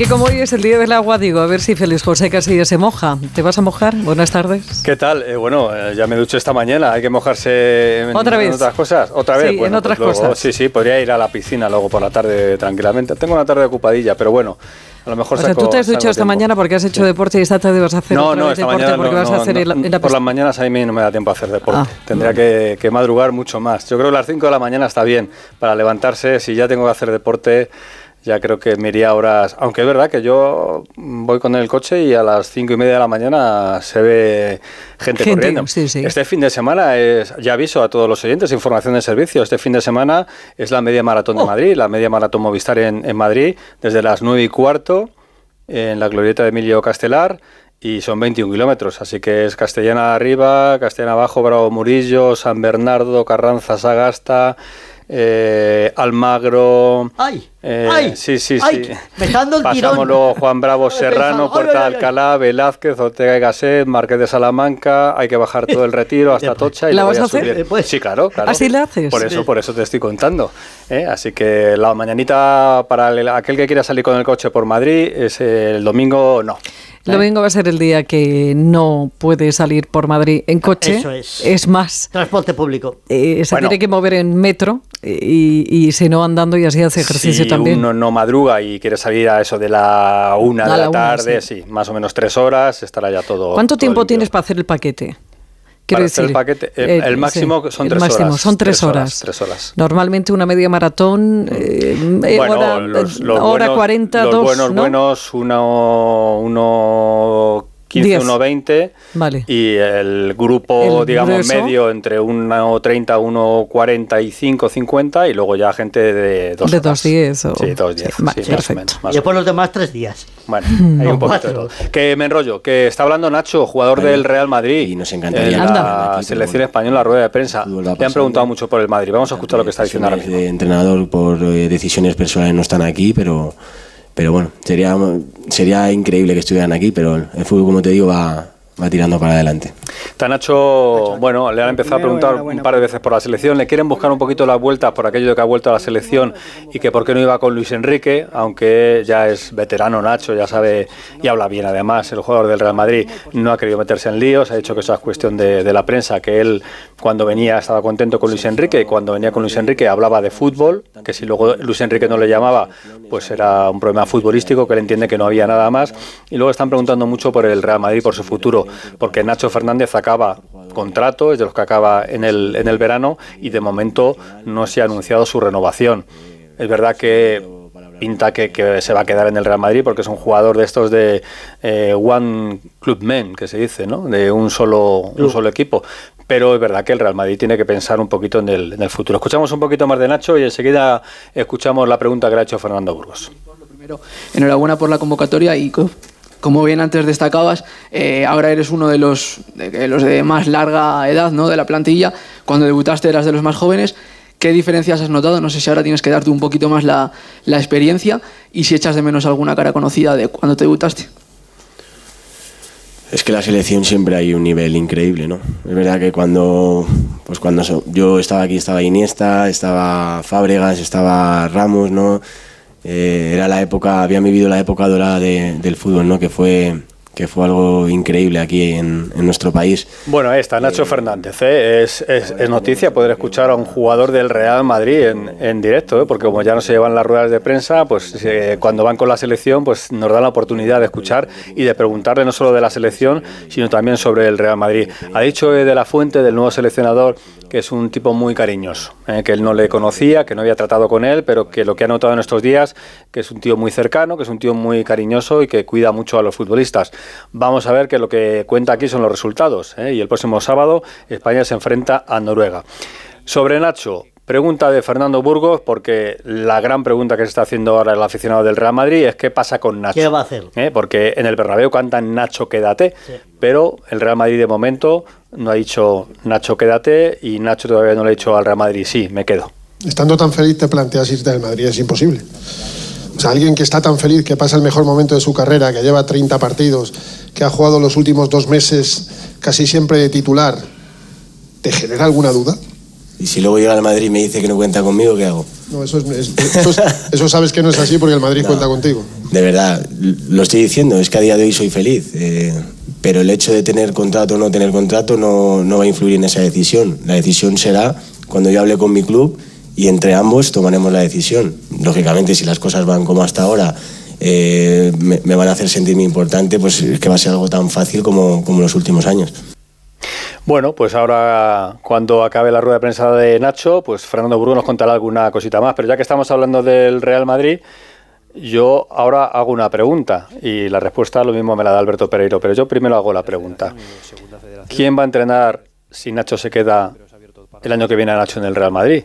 Que como hoy es el día del agua, digo, a ver si Félix José Casillas se moja. ¿Te vas a mojar? Buenas tardes. ¿Qué tal? Eh, bueno, eh, ya me duché esta mañana. Hay que mojarse en, ¿Otra vez? otras cosas. ¿Otra vez? Sí, en Bueno, otras pues luego- cosas. Sí, sí, podría ir a la piscina luego por la tarde tranquilamente. Tengo una tarde ocupadilla, pero bueno, a lo mejor O sea, saco- tú te has duchado esta mañana porque has hecho deporte y esta tarde vas a hacer No, otra no, vez deporte mañana porque no, vas a no, hacer no, en la, en la Por las mañanas a mí no me da tiempo a hacer deporte. Ah, Tendría que, que madrugar mucho más. Yo creo que las 5 de la mañana está bien para levantarse. Si ya tengo que hacer deporte, ya creo que me iría horas. Aunque es verdad que yo voy con el coche y a las 5 y media de la mañana se ve gente, Gente, corriendo. sí, sí. Este fin de semana es, ya aviso a todos los oyentes, información de servicio. Este fin de semana es la media maratón Oh. de Madrid, la media maratón Movistar en, en Madrid, desde las 9 y cuarto en la glorieta de Emilio Castelar y son 21 kilómetros, así que es Castellana arriba, Castellana abajo, Bravo Murillo, San Bernardo, Carranza, Sagasta, eh, Almagro. ¡Ay! eh, ¡Ay! Sí, sí, ¡Ay! sí. Me está dando el Pasamos tirón. luego Juan Bravo Serrano, Puerta ay, de ay, Alcalá, Velázquez, Ortega y Gasset, Marqués de Salamanca, hay que bajar todo el retiro hasta Tocha y ¿La luego vas a hacer? subir. Después. Sí, claro, claro. ¿Así la haces? Por eso, por eso te estoy contando. ¿eh? Así que la mañanita para el- aquel que quiera salir con el coche por Madrid es el domingo no. El domingo va a ser el día que no puede salir por Madrid en coche. Eso es. más, Transporte público. eh, se Bueno. tiene que mover en metro eh, y, y si no andando y así hace ejercicio si también. uno no madruga y quiere salir a eso de la una A de la la una, tarde, sí. más o menos tres horas, estará ya todo. ¿Cuánto todo tiempo limpio. tienes para hacer el paquete? Para hacer el paquete, el- el máximo son el tres máximo horas, Son tres, tres horas, horas. tres horas. Normalmente una media maratón, eh, eh, Bueno, hora, los, eh, los hora buenos, 40, los dos, buenos, ¿no? buenos, uno, uno 15, Diez. 1, 20. Vale. Y el grupo, El digamos, grueso. medio entre 1, 30, 1, 45, 50 y luego ya gente de dos De horas. 2.10 o- Sí, 2.10. sí, vale, sí, más o perfecto. menos, más Y después los demás tres días. Bueno, hay No, un poquito de todo. Que me enrollo, que está hablando Nacho, jugador del Real Madrid. Y nos encantaría en la pero selección española, la rueda de prensa. Le han preguntado mucho por el Madrid. Vamos a escuchar lo que está diciendo ahora mismo. de entrenador por eh, decisiones personales no están aquí, pero, pero bueno, sería, sería increíble que estuvieran aquí, pero el fútbol, como te digo, va, va tirando para adelante. Está Nacho, bueno, le han empezado a preguntar un par de veces por la selección, le quieren buscar un poquito las vueltas por aquello de que ha vuelto a la selección y que por qué no iba con Luis Enrique, aunque ya es veterano Nacho, ya sabe y habla bien además, el jugador del Real Madrid no ha querido meterse en líos, ha dicho que eso es cuestión de, de la prensa, que él cuando venía estaba contento con Luis Enrique y cuando venía con Luis Enrique hablaba de fútbol, que si luego Luis Enrique no le llamaba, pues era un problema futbolístico, que él entiende que no había nada más. Y luego están preguntando mucho por el Real Madrid, por su futuro, porque Nacho Fernández acaba contrato, es de los que acaba en el, en el verano y de momento no se ha anunciado su renovación. Es verdad que pinta que, que se va a quedar en el Real Madrid porque es un jugador de estos de eh, One Club Men, que se dice, ¿no? De un solo, un solo equipo. Pero es verdad que el Real Madrid tiene que pensar un poquito en el, en el futuro. Escuchamos un poquito más de Nacho y enseguida escuchamos la pregunta que le ha hecho Fernando Burgos. Primero, enhorabuena por la convocatoria y como bien antes destacabas, eh, ahora eres uno de los, de los de más larga edad ¿no? de la plantilla. Cuando debutaste eras de los más jóvenes. ¿Qué diferencias has notado? No sé si ahora tienes que darte un poquito más la, la experiencia y si echas de menos alguna cara conocida de cuando te debutaste. Es que la selección siempre hay un nivel increíble, ¿no? Es verdad que cuando, pues cuando yo estaba aquí estaba Iniesta, estaba Fábregas, estaba Ramos, ¿no? Eh, era la época, habían vivido la época dorada de- del fútbol, ¿no? Que fue, que fue algo increíble aquí en, en nuestro país. Bueno, ahí está Nacho Fernández. ¿eh? Es, es- es noticia poder escuchar a un jugador del Real Madrid en, en directo, ¿eh? porque como ya no se llevan las ruedas de prensa, pues eh, cuando van con la selección, pues nos dan la oportunidad de escuchar y de preguntarle no solo de la selección, sino también sobre el Real Madrid. Ha dicho eh, de la fuente del nuevo seleccionador que es un tipo muy cariñoso, ¿eh? que él no le conocía, que no había tratado con él, pero que lo que ha notado en estos días, que es un tío muy cercano, que es un tío muy cariñoso y que cuida mucho a los futbolistas. Vamos a ver que lo que cuenta aquí son los resultados. ¿eh? Y el próximo sábado España se enfrenta a Noruega. Sobre Nacho, pregunta de Fernando Burgos, porque la gran pregunta que se está haciendo ahora el aficionado del Real Madrid es qué pasa con Nacho. ¿Qué va a hacer? ¿Eh? Porque en el Bernabéu cantan Nacho, quédate, pero el Real Madrid de momento no ha dicho Nacho, quédate y Nacho todavía no le ha dicho al Real Madrid, sí, me quedo. Estando tan feliz te planteas irte del Madrid, es imposible. O sea, alguien que está tan feliz, que pasa el mejor momento de su carrera, que lleva 30 partidos, que ha jugado los últimos dos meses casi siempre de titular, ¿te genera alguna duda? Y si luego llega al Madrid y me dice que no cuenta conmigo, ¿qué hago? No, eso, eso, sabes que no es así porque el Madrid cuenta contigo. De verdad, lo estoy diciendo, es que a día de hoy soy feliz. Eh, pero el hecho de tener contrato o no tener contrato no, no va a influir en esa decisión. La decisión será cuando yo hable con mi club y entre ambos tomaremos la decisión. Lógicamente, si las cosas van como hasta ahora, eh, me, me, van a hacer sentirme importante, pues es que va a ser algo tan fácil como, como los últimos años. Bueno, pues ahora cuando acabe la rueda de prensa de Nacho, pues Fernando Burgos nos contará alguna cosita más. Pero ya que estamos hablando del Real Madrid, yo ahora hago una pregunta y la respuesta lo mismo me la da Alberto Pereiro, pero yo primero hago la pregunta. ¿Quién va a entrenar si Nacho se queda el año que viene a Nacho en el Real Madrid?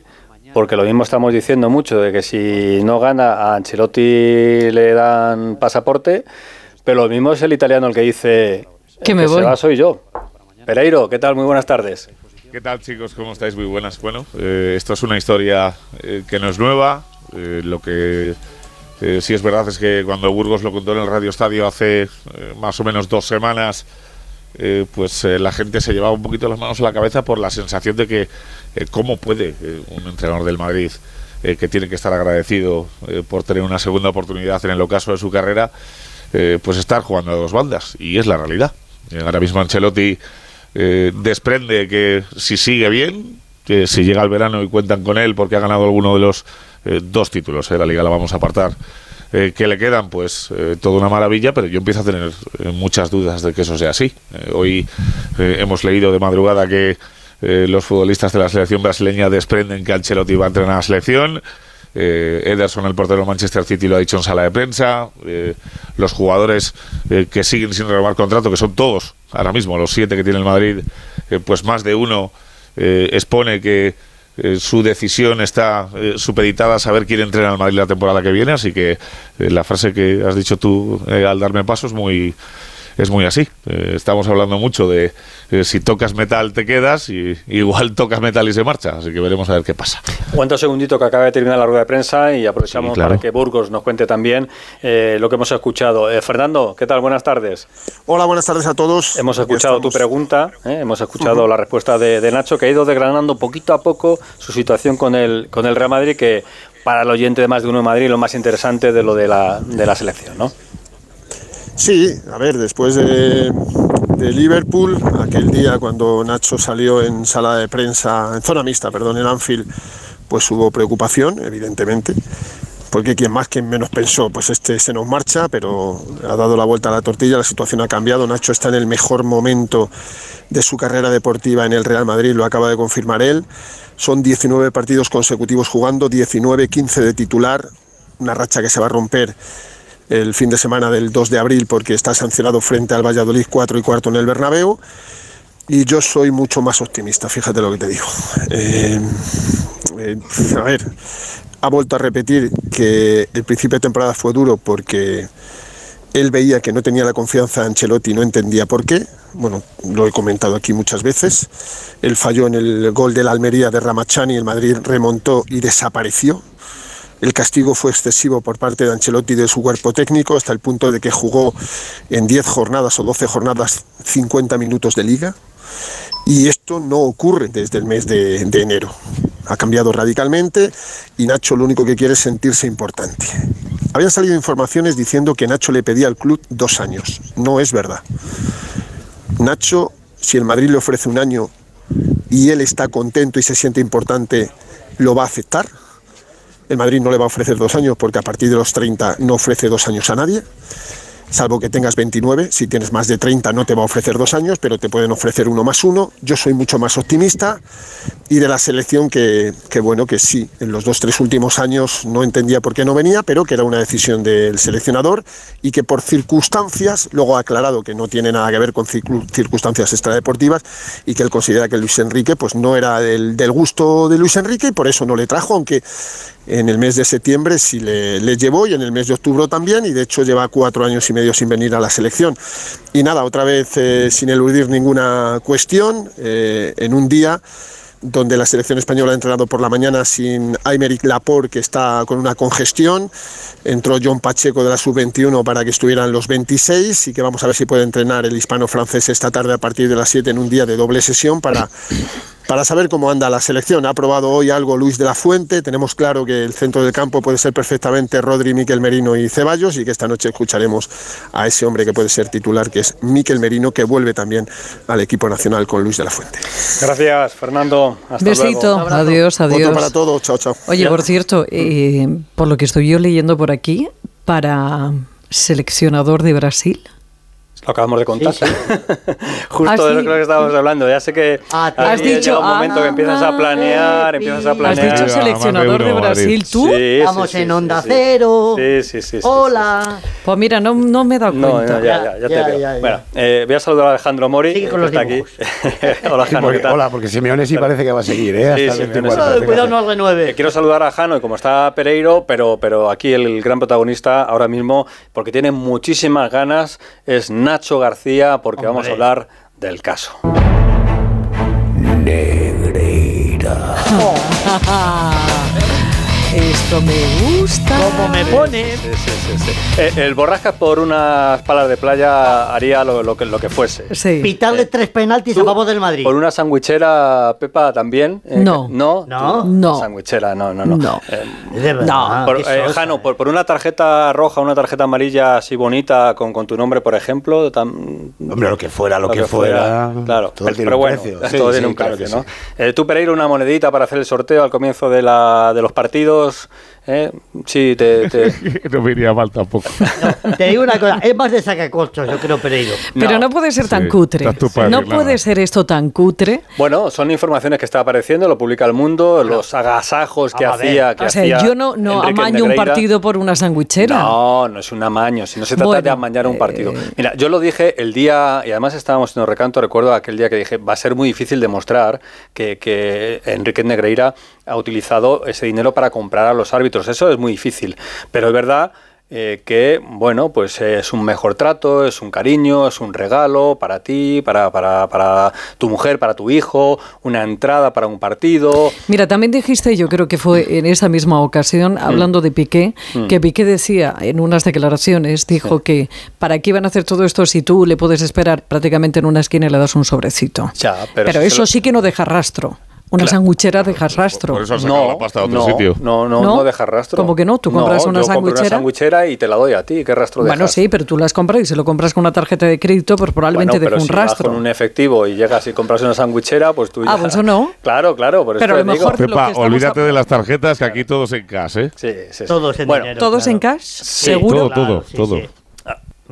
Porque lo mismo estamos diciendo mucho de que si no gana a Ancelotti le dan pasaporte, pero lo mismo es el italiano el que dice que me voy. Se va soy yo. Pereiro, ¿qué tal? Muy buenas tardes. ¿Qué tal chicos? ¿Cómo estáis? Muy buenas. Bueno, eh, esto es una historia eh, que no es nueva. Eh, lo que sí es verdad es que cuando Burgos lo contó en el Radio Estadio hace más o menos dos semanas, pues la gente se llevaba un poquito las manos a la cabeza por la sensación de que cómo puede un entrenador del Madrid que tiene que estar agradecido por tener una segunda oportunidad en el ocaso de su carrera, pues estar jugando a dos bandas. Y es la realidad. ahora mismo Ancelotti eh, desprende que si sigue bien, que si llega el verano y cuentan con él porque ha ganado alguno de los eh, dos títulos, eh, la liga la vamos a apartar, que le quedan, pues toda una maravilla, pero yo empiezo a tener muchas dudas de que eso sea así. hoy hemos leído de madrugada que los futbolistas de la selección brasileña desprenden que Ancelotti va a entrenar a la selección. Ederson, el portero de Manchester City, lo ha dicho en sala de prensa. los jugadores que siguen sin renovar contrato, que son todos ahora mismo los siete que tiene el Madrid, eh, pues más de uno eh, expone que eh, su decisión está supeditada a saber quién entrena al Madrid la temporada que viene, así que la frase que has dicho tú al darme paso es muy es muy así. Eh, estamos hablando mucho de eh, si tocas metal te quedas y igual tocas metal y se marcha, así que veremos a ver qué pasa. Cuánto segundito que acaba de terminar la rueda de prensa y aprovechamos para que Burgos nos cuente también eh, lo que hemos escuchado. Fernando, ¿qué tal? Buenas tardes. Hola, buenas tardes a todos. Hemos escuchado tu pregunta, hemos escuchado la respuesta de, de, Nacho, que ha ido desgranando poquito a poco su situación con el, con el Real Madrid, que para el oyente de más de uno de Madrid lo más interesante de lo de la, de la selección, ¿no? Sí, a ver, después de, Liverpool, aquel día cuando Nacho salió en sala de prensa, en zona mixta, perdón, en Anfield, pues hubo preocupación, evidentemente, porque quien más, quien menos pensó, pues este se nos marcha, pero ha dado la vuelta a la tortilla, la situación ha cambiado, Nacho está en el mejor momento de su carrera deportiva en el Real Madrid, lo acaba de confirmar él, son 19 partidos consecutivos jugando, 19, 15 de titular, una racha que se va a romper el fin de semana del 2 de abril porque está sancionado frente al Valladolid 4 y cuarto en el Bernabéu. Y yo soy mucho más optimista, fíjate lo que te digo. Eh, eh, a ver, ha vuelto a repetir que el principio de temporada fue duro porque él veía que no tenía la confianza de Ancelotti y no entendía por qué. Bueno, lo he comentado aquí muchas veces. Él falló en el gol de la Almería de Ramachani, el Madrid remontó y desapareció. El castigo fue excesivo por parte de Ancelotti y de su cuerpo técnico, hasta el punto de que jugó en 10 jornadas o 12 jornadas 50 minutos de liga. Y esto no ocurre desde el mes de, enero. Ha cambiado radicalmente y Nacho lo único que quiere es sentirse importante. Habían salido informaciones diciendo que Nacho le pedía al club dos años. No es verdad. Nacho, si el Madrid le ofrece un año y él está contento y se siente importante, lo va a aceptar el Madrid no le va a ofrecer dos años porque a partir de los 30 no ofrece dos años a nadie salvo que tengas 29, si tienes más de 30 no te va a ofrecer dos años, pero te pueden ofrecer uno más uno. Yo soy mucho más optimista y de la selección que, bueno, que sí, en los dos, tres últimos años no entendía por qué no venía, pero que era una decisión del seleccionador y que por circunstancias, luego ha aclarado que no tiene nada que ver con circunstancias extradeportivas y que él considera que Luis Enrique pues no era del, del gusto de Luis Enrique y por eso no le trajo, aunque en el mes de septiembre sí le, le, llevó y en el mes de octubre también y de hecho lleva cuatro años y medio sin venir a la selección. Y nada, otra vez eh, sin eludir ninguna cuestión, eh, en un día donde la selección española ha entrenado por la mañana sin Aymeric Laporte, que está con una congestión. Entró John Pacheco de la sub-21 para que estuvieran los 26 y que vamos a ver si puede entrenar el hispano-francés esta tarde a partir de las 7 en un día de doble sesión para para saber cómo anda la selección. Ha probado hoy algo Luis de la Fuente. Tenemos claro que el centro del campo puede ser perfectamente Rodri, Miquel Merino y Ceballos y que esta noche escucharemos a ese hombre que puede ser titular, que es Miquel Merino, que vuelve también al equipo nacional con Luis de la Fuente. Gracias, Fernando. Hasta Besito. luego. Adiós, adiós. Otro para todos. Chao, chao. Oye, por cierto, eh, por lo que estoy yo leyendo por aquí, para seleccionador de Brasil. Lo acabamos de contar. Justo Ah, de lo sí. que estábamos hablando. Ya sé que Ah, Has dicho, llega un momento que empiezas a planear, ah, empiezas a Has planear. Has dicho seleccionador de. Brasil, ¿tú? Sí, sí, Estamos sí, en sí, Onda sí. Cero. Sí, sí, sí, sí, Hola. Pues mira, no, no me he dado cuenta. no, ya, ya, ya te Ya, veo. ya, ya. Bueno, eh, voy a saludar a Alejandro Mori, Sigue con que los está aquí. Hola, Jano, ¿qué tal? Hola, porque Simeone sí parece que va a seguir, ¿eh? Hasta Sí, el Simeone 24. sí. parece que Cuidado, va a no al Eh, G9. quiero saludar a Jano y como está Pereiro, pero, pero aquí el gran protagonista ahora mismo, porque tiene muchísimas ganas, es Nacho García, porque vamos a hablar del caso. Esto me gusta. Como me pone. Sí, sí, sí, sí. Eh, el Borrascas por unas palas de playa haría lo, lo que, lo que fuese. Sí. Pitarle tres penaltis a favor del Madrid. Por una sandwichera, Pepa, también. eh, No. No. No. No. Sandwichera, no, no, no. No. Eh, De verdad, No, por, eh, Jano, eh. por, por una tarjeta roja, una tarjeta amarilla así bonita con, con tu nombre, por ejemplo. tam- Hombre, lo que fuera, lo, que, fuera. Claro, todo pero, tiene pero un bueno, precio. todo Sí, tiene un claro precio, ¿no? sí. Eh, tú, Pereiro, una monedita para hacer el sorteo al comienzo de, la, de los partidos. todos ¿eh? Sí, te... te- no me iría mal tampoco. No, te digo una cosa, es más de sacacorchos, yo creo, Pereiro. Pero no, No. puede ser tan Sí, cutre. No puede ser esto tan cutre. Bueno, son informaciones que está apareciendo, lo publica El Mundo, los agasajos que Vamos hacía... Que O sea, hacía yo no, no Enrique amaño un partido por una sandwichera. No, no es un amaño, si no se trata Bueno, de amañar un partido. eh, Mira, yo lo dije el día, y además estábamos en el recanto, recuerdo aquel día que dije, va a ser muy difícil demostrar que, que Enrique Negreira ha utilizado ese dinero para comprar a los árbitros. Eso es muy difícil, pero es verdad eh, que, bueno, pues es un mejor trato, es un cariño, es un regalo para ti, para, para, para tu mujer, para tu hijo, una entrada para un partido. Mira, también dijiste, yo creo que fue en esa misma ocasión, hablando de Piqué, que Piqué decía en unas declaraciones, dijo que para qué iban a hacer todo esto si tú le puedes esperar prácticamente en una esquina y le das un sobrecito. Ya, pero eso lo- sí que no deja rastro. Una Claro. sandwichera deja rastro. Por eso has sacado la pasta a otro no, sitio. No, no, ¿No? no, deja rastro. ¿Cómo que no? ¿Tú compras una yo sandwichera? una sandwichera y te la doy a ti. ¿Qué rastro Bueno, dejas? sí, pero tú las compras y si lo compras con una tarjeta de crédito, pues probablemente Bueno, deja un si vas rastro. con un efectivo y llegas y compras una sandwichera, pues tú Ah, ya... pues eso no. Claro, claro, por eso Pero a lo digo. mejor- lo Pepa, que estamos olvídate a- de las tarjetas, que aquí todos en casa, ¿eh? Sí, sí, sí. Todos en bueno, dinero. ¿Todos claro. en cash? Sí, ¿Seguro? todo, todo, sí, todo.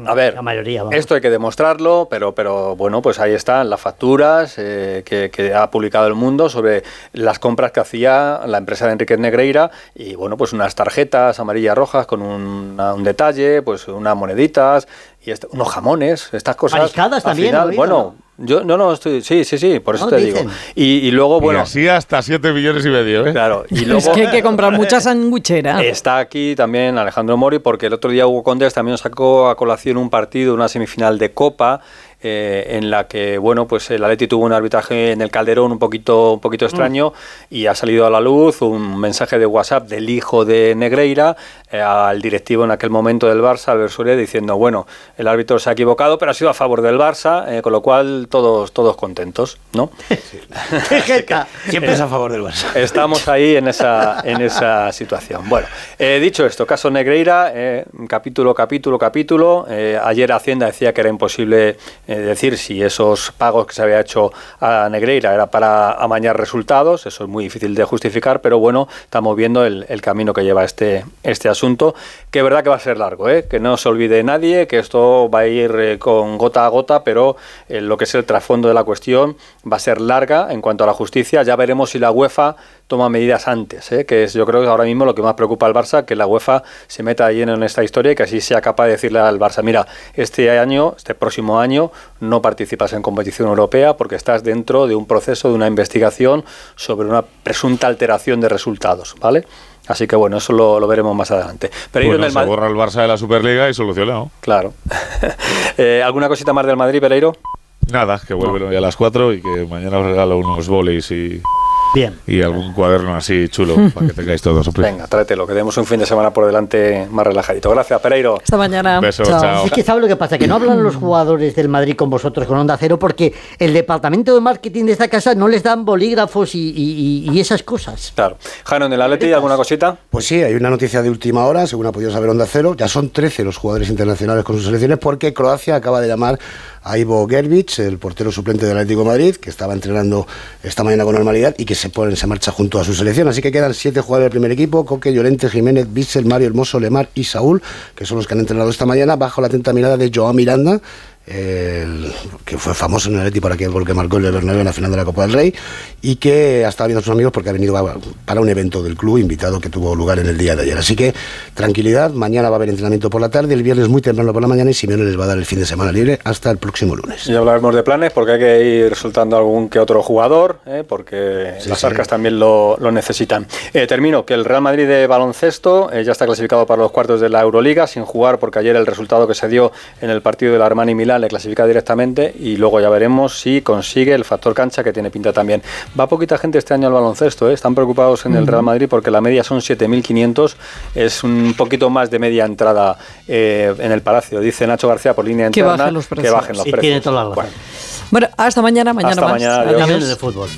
A ver, La mayoría, vamos. esto hay que demostrarlo, pero, pero bueno, pues ahí están las facturas eh, que, que ha publicado el mundo sobre las compras que hacía la empresa de Enrique Negreira y bueno, pues unas tarjetas amarillas rojas con un, un detalle, pues unas moneditas y este- unos jamones, estas cosas. Mariscadas también, final, bueno, yo no, no estoy, sí, sí, sí, por eso No, te dicen. digo. Y, y luego, Bueno, y así hasta 7 millones y medio, ¿eh? claro, y Es luego que hay que comprar mucha sandwichera. Está aquí también Alejandro Mori porque el otro día Hugo Condés también sacó a colación un partido, una semifinal de Copa eh, en la que bueno pues el Atleti tuvo un arbitraje en el Calderón un poquito un poquito extraño y ha salido a la luz un mensaje de WhatsApp del hijo de Negreira eh, al directivo en aquel momento del Barça, Albert Soler, diciendo bueno el árbitro se ha equivocado pero ha sido a favor del Barça eh, con lo cual todos todos contentos, ¿no? ¡Qué jeta! Siempre es a favor del Barça. Estamos ahí en esa, en esa situación. Bueno, eh, dicho esto, caso Negreira, eh, capítulo, capítulo, capítulo. Eh, ayer Hacienda decía que era imposible eh, decir si esos pagos que se había hecho a Negreira era para amañar resultados. Eso es muy difícil de justificar, pero bueno, estamos viendo el, camino que lleva este, este asunto, que es verdad que va a ser largo, ¿eh? que no se olvide nadie, que esto va a ir eh, con gota a gota, pero eh, lo que es el trasfondo de la cuestión va a ser larga en cuanto a la justicia. Ya veremos si la UEFA toma medidas antes, ¿eh? que es yo creo que ahora mismo lo que más preocupa al Barça, que la UEFA se meta ahí en esta historia y que así sea capaz de decirle al Barça, mira, este año, este próximo año, no participas en competición europea porque estás dentro de un proceso de una investigación sobre una presunta alteración de resultados, ¿vale? Así que bueno, eso lo, lo veremos más adelante. Pero Bueno, se Mad- borra el Barça de la Superliga y solucionado. Claro. Eh, ¿Alguna cosita más del Madrid, Pereiro? Nada, que vuelve hoy a las 4 y que mañana os regalo unos voleis y, Bien. y algún cuaderno así chulo para que tengáis todos. Venga, tráetelo, que tenemos un fin de semana por delante más relajadito. Gracias, Pereiro. Hasta mañana. Beso, Chao. chao. Es que ¿sabe lo que pasa? Que no hablan los jugadores del Madrid con vosotros, con Onda Cero, porque el departamento de marketing de esta casa no les dan bolígrafos y, y- y- y esas cosas. Claro. Jano, en el Atleti, ¿alguna cosita? Pues sí, hay una noticia de última hora, según ha podido saber Onda Cero. Ya son 13 los jugadores internacionales con sus selecciones porque Croacia acaba de llamar a Ivo el portero suplente del Atlético Madrid, que estaba entrenando esta mañana con normalidad y que se pone se marcha junto a su selección. Así que quedan siete jugadores del primer equipo, Coque, Llorente, Jiménez, Bissell, Mario Hermoso, Lemar y Saúl, que son los que han entrenado esta mañana bajo la atenta mirada de Joao Miranda, el- que fue famoso en el Atleti por aquel gol que marcó el Bernabéu en la final de la Copa del Rey y que ha estado viendo a sus amigos porque ha venido a- para un evento del club invitado que tuvo lugar en el día de ayer. Así que tranquilidad, mañana va a haber entrenamiento por la tarde, el viernes muy temprano por la mañana y Simeone les va a dar el fin de semana libre hasta el próximo lunes. Ya hablaremos de planes porque hay que ir soltando algún que otro jugador, ¿eh? porque Sí, las sí. arcas también lo, lo necesitan. Eh, termino, que el Real Madrid de baloncesto eh, ya está clasificado para los cuartos de la Euroliga sin jugar porque ayer el resultado que se dio en el partido del Armani Milán le clasifica directamente y luego ya veremos si consigue el factor cancha que tiene pinta también. Va poquita gente este año al baloncesto, ¿eh? están preocupados en el Real Madrid porque la media son 7.500, es un poquito más de media entrada eh, en el Palacio. Dice Nacho García por línea Que interna bajen los que precios. bajen los Y precios. tiene toda la razón. Bueno, Bueno, hasta mañana, mañana Hasta más. mañana, adiós. Adiós. Campeones de fútbol.